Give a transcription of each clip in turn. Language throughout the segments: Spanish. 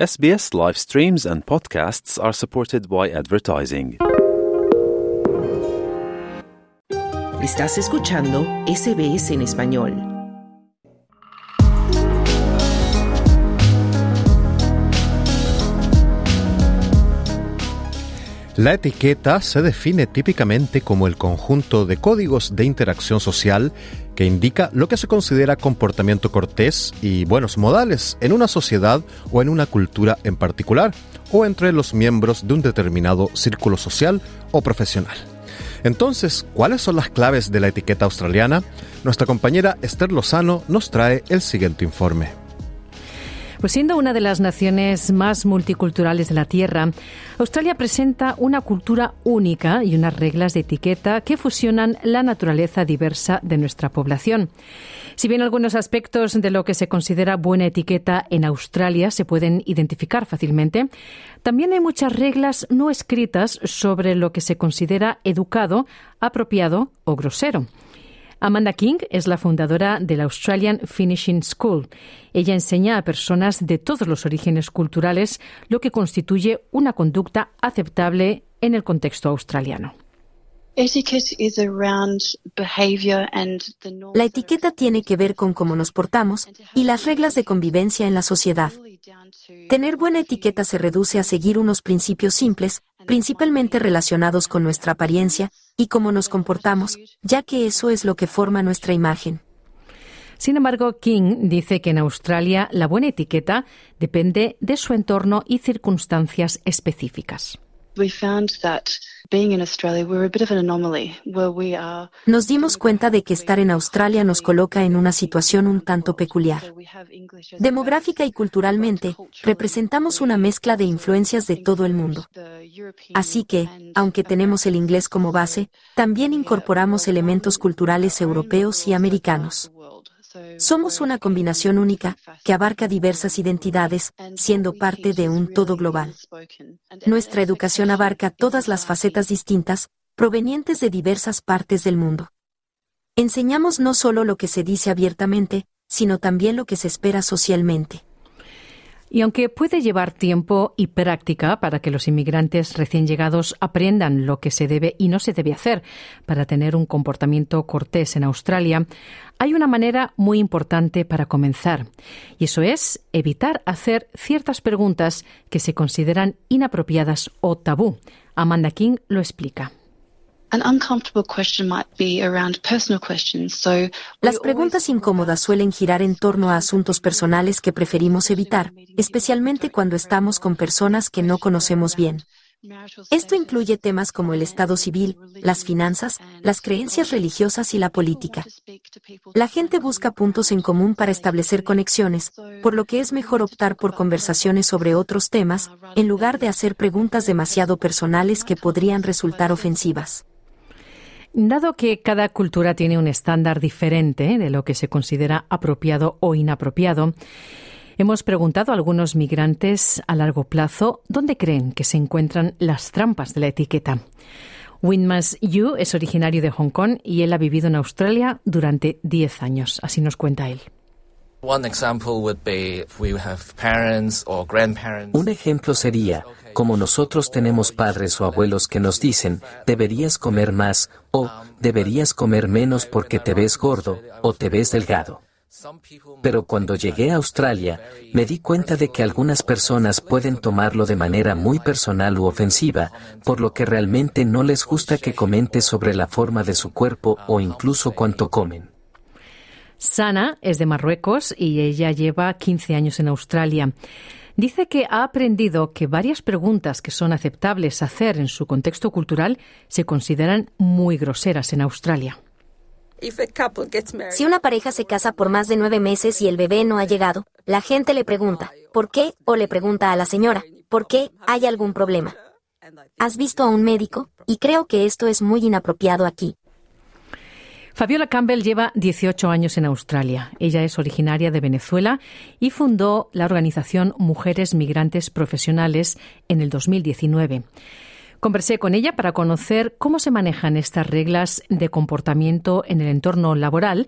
SBS live streams and podcasts are supported by advertising. Estás escuchando SBS en español. La etiqueta se define típicamente como el conjunto de códigos de interacción social que indica lo que se considera comportamiento cortés y buenos modales en una sociedad o en una cultura en particular, o entre los miembros de un determinado círculo social o profesional. Entonces, ¿cuáles son las claves de la etiqueta australiana? Nuestra compañera Esther Lozano nos trae el siguiente informe. Pues siendo una de las naciones más multiculturales de la Tierra, Australia presenta una cultura única y unas reglas de etiqueta que fusionan la naturaleza diversa de nuestra población. Si bien algunos aspectos de lo que se considera buena etiqueta en Australia se pueden identificar fácilmente, también hay muchas reglas no escritas sobre lo que se considera educado, apropiado o grosero. Amanda King es la fundadora de la Australian Finishing School. Ella enseña a personas de todos los orígenes culturales lo que constituye una conducta aceptable en el contexto australiano. La etiqueta tiene que ver con cómo nos portamos y las reglas de convivencia en la sociedad. Tener buena etiqueta se reduce a seguir unos principios simples, principalmente relacionados con nuestra apariencia y cómo nos comportamos, ya que eso es lo que forma nuestra imagen. Sin embargo, King dice que en Australia la buena etiqueta depende de su entorno y circunstancias específicas. Nos dimos cuenta de que estar en Australia nos coloca en una situación un tanto peculiar. Demográfica y culturalmente, representamos una mezcla de influencias de todo el mundo. Así que, aunque tenemos el inglés como base, también incorporamos elementos culturales europeos y americanos. Somos una combinación única que abarca diversas identidades, siendo parte de un todo global. Nuestra educación abarca todas las facetas distintas, provenientes de diversas partes del mundo. Enseñamos no solo lo que se dice abiertamente, sino también lo que se espera socialmente. Y aunque puede llevar tiempo y práctica para que los inmigrantes recién llegados aprendan lo que se debe y no se debe hacer para tener un comportamiento cortés en Australia, hay una manera muy importante para comenzar, y eso es evitar hacer ciertas preguntas que se consideran inapropiadas o tabú. Amanda King lo explica. Las preguntas incómodas suelen girar en torno a asuntos personales que preferimos evitar, especialmente cuando estamos con personas que no conocemos bien. Esto incluye temas como el estado civil, las finanzas, las creencias religiosas y la política. La gente busca puntos en común para establecer conexiones, por lo que es mejor optar por conversaciones sobre otros temas, en lugar de hacer preguntas demasiado personales que podrían resultar ofensivas. Dado que cada cultura tiene un estándar diferente de lo que se considera apropiado o inapropiado, hemos preguntado a algunos migrantes a largo plazo dónde creen que se encuentran las trampas de la etiqueta. Winmas Yu es originario de Hong Kong y él ha vivido en Australia durante 10 años, así nos cuenta él. Un ejemplo sería, como nosotros tenemos padres o abuelos que nos dicen, deberías comer más o deberías comer menos porque te ves gordo o te ves delgado. Pero cuando llegué a Australia, me di cuenta de que algunas personas pueden tomarlo de manera muy personal u ofensiva, por lo que realmente no les gusta que comente sobre la forma de su cuerpo o incluso cuánto comen. Sana es de Marruecos y ella lleva 15 años en Australia. Dice que ha aprendido que varias preguntas que son aceptables hacer en su contexto cultural se consideran muy groseras en Australia. Si una pareja se casa por más de nueve meses y el bebé no ha llegado, la gente le pregunta, ¿por qué? O le pregunta a la señora, ¿por qué? ¿Hay algún problema? ¿Has visto a un médico? Y creo que esto es muy inapropiado aquí. Fabiola Campbell lleva 18 años en Australia. Ella es originaria de Venezuela y fundó la organización Mujeres Migrantes Profesionales en el 2019. Conversé con ella para conocer cómo se manejan estas reglas de comportamiento en el entorno laboral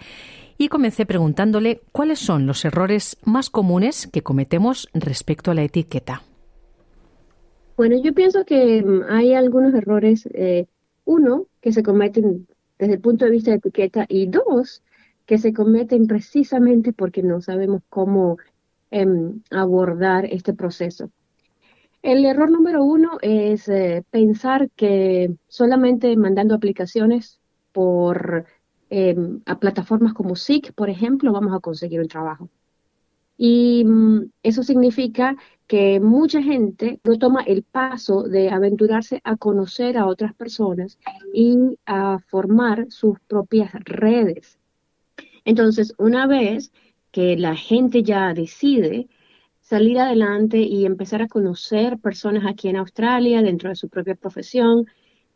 y comencé preguntándole cuáles son los errores más comunes que cometemos respecto a la etiqueta. Bueno, yo pienso que mm, hay algunos errores. Eh, uno, que se cometen desde el punto de vista de etiqueta y dos, que se cometen precisamente porque no sabemos cómo em, abordar este proceso. El error número uno es eh, pensar que solamente mandando aplicaciones por em, a plataformas como SIC, por ejemplo, vamos a conseguir un trabajo. Y mm, eso significa que mucha gente no toma el paso de aventurarse a conocer a otras personas y a formar sus propias redes. Entonces, una vez que la gente ya decide salir adelante y empezar a conocer personas aquí en Australia, dentro de su propia profesión,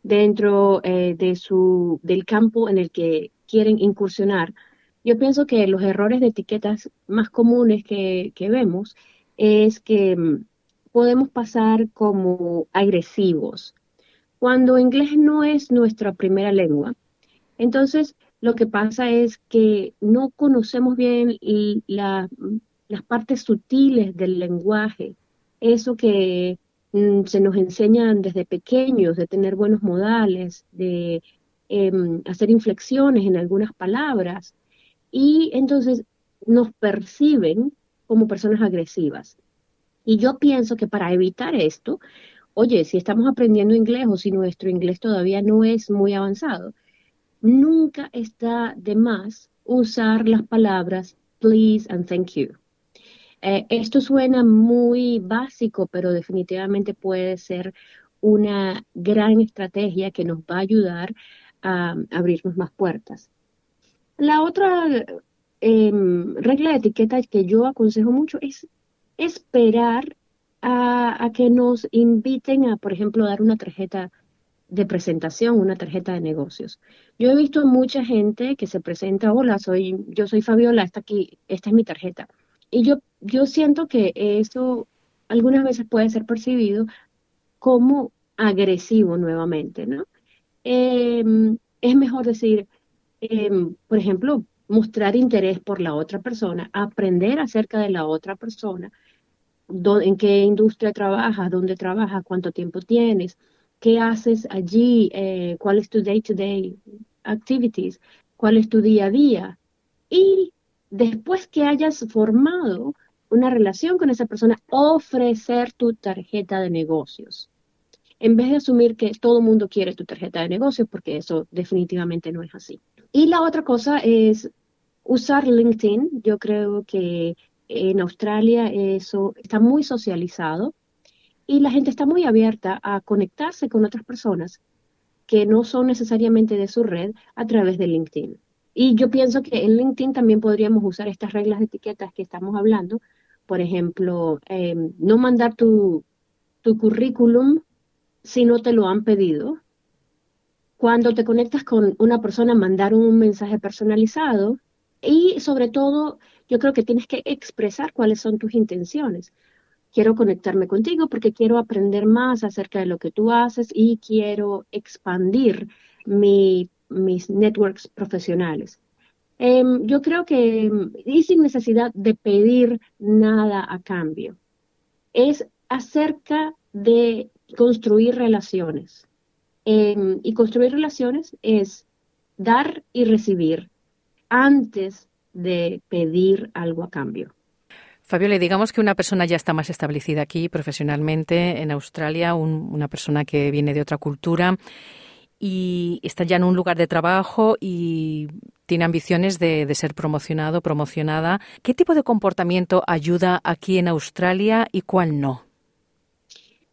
dentro eh, de su, del campo en el que quieren incursionar, yo pienso que los errores de etiquetas más comunes que, vemos es que mm, podemos pasar como agresivos. Cuando inglés no es nuestra primera lengua, entonces lo que pasa es que no conocemos bien las partes sutiles del lenguaje, eso que mm, se nos enseñan desde pequeños, de tener buenos modales, de em, hacer inflexiones en algunas palabras, y entonces nos perciben como personas agresivas. Y yo pienso que para evitar esto, oye, si estamos aprendiendo inglés o si nuestro inglés todavía no es muy avanzado, nunca está de más usar las palabras please and thank you. Eh, esto suena muy básico, pero definitivamente puede ser una gran estrategia que nos va a ayudar a abrirnos más puertas. La otra em, regla de etiqueta que yo aconsejo mucho es esperar a, que nos inviten a, por ejemplo, dar una tarjeta de presentación, una tarjeta de negocios. Yo he visto mucha gente que se presenta, hola, soy, yo soy Fabiola, esta aquí, esta es mi tarjeta. Y yo, yo siento que eso algunas veces puede ser percibido como agresivo nuevamente, ¿no? Em, es mejor decir, Em, por ejemplo, mostrar interés por la otra persona, aprender acerca de la otra persona, en qué industria trabajas, dónde trabajas, cuánto tiempo tienes, qué haces allí, eh, cuál es tu day-to-day activities, cuál es tu día a día. Y después que hayas formado una relación con esa persona, ofrecer tu tarjeta de negocios. En vez de asumir que todo el mundo quiere tu tarjeta de negocios, porque eso definitivamente no es así. Y la otra cosa es usar LinkedIn. Yo creo que en Australia eso está muy socializado y la gente está muy abierta a conectarse con otras personas que no son necesariamente de su red a través de LinkedIn. Y yo pienso que en LinkedIn también podríamos usar estas reglas de etiquetas que estamos hablando. Por ejemplo, em, no mandar tu, tu currículum si no te lo han pedido, cuando te conectas con una persona, mandar un mensaje personalizado y sobre todo yo creo que tienes que expresar cuáles son tus intenciones. Quiero conectarme contigo porque quiero aprender más acerca de lo que tú haces y quiero expandir mis networks profesionales. Em, yo creo que, y sin necesidad de pedir nada a cambio, es acerca de construir relaciones. Em, y construir relaciones es dar y recibir antes de pedir algo a cambio. Fabiola, digamos que una persona ya está más establecida aquí profesionalmente en Australia, una persona que viene de otra cultura y está ya en un lugar de trabajo y tiene ambiciones de, de, ser promocionado, promocionada. ¿Qué tipo de comportamiento ayuda aquí en Australia y cuál no?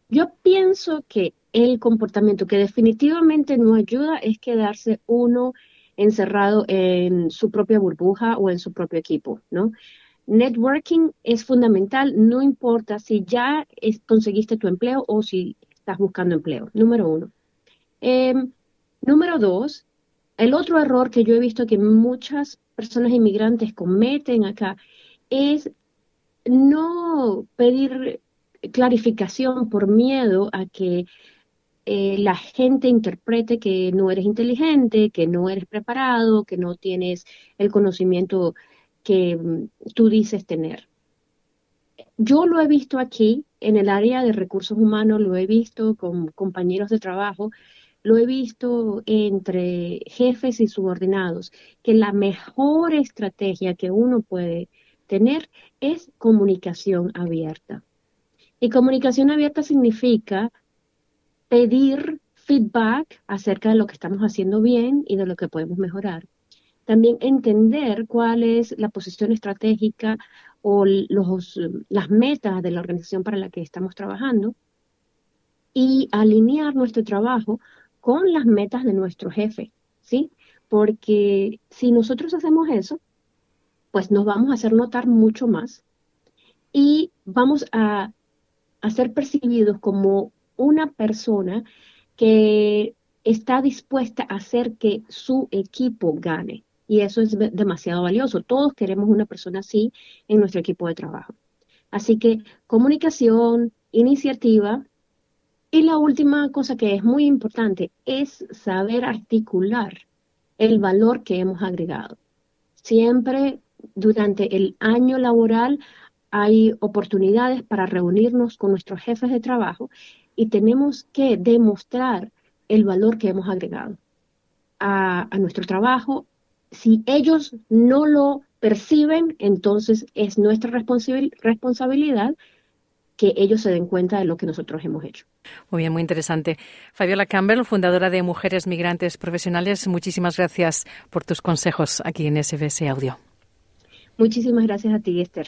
Yo pienso que el comportamiento que definitivamente no ayuda es quedarse uno encerrado en su propia burbuja o en su propio equipo, ¿no? Networking es fundamental, no importa si ya conseguiste tu empleo o si estás buscando empleo, número uno. Em, número dos, el otro error que yo he visto que muchas personas inmigrantes cometen acá es no pedir clarificación por miedo a que eh, la gente interprete que no eres inteligente, que no eres preparado, que no tienes el conocimiento que mm, tú dices tener. Yo lo he visto aquí en el área de recursos humanos, lo he visto con compañeros de trabajo, lo he visto entre jefes y subordinados, que la mejor estrategia que uno puede tener es comunicación abierta. Y comunicación abierta significa pedir feedback acerca de lo que estamos haciendo bien y de lo que podemos mejorar. También entender cuál es la posición estratégica o los, las metas de la organización para la que estamos trabajando y alinear nuestro trabajo con las metas de nuestro jefe, ¿sí? Porque si nosotros hacemos eso, pues nos vamos a hacer notar mucho más y vamos a, a ser percibidos como una persona que está dispuesta a hacer que su equipo gane. Y eso es demasiado valioso. Todos queremos una persona así en nuestro equipo de trabajo. Así que comunicación, iniciativa. Y la última cosa que es muy importante es saber articular el valor que hemos agregado. Siempre durante el año laboral hay oportunidades para reunirnos con nuestros jefes de trabajo y tenemos que demostrar el valor que hemos agregado a, nuestro trabajo. Si ellos no lo perciben, entonces es nuestra responsabilidad que ellos se den cuenta de lo que nosotros hemos hecho. Muy bien, muy interesante. Fabiola Campbell, fundadora de Mujeres Migrantes Profesionales, muchísimas gracias por tus consejos aquí en SBS Audio. Muchísimas gracias a ti, Esther.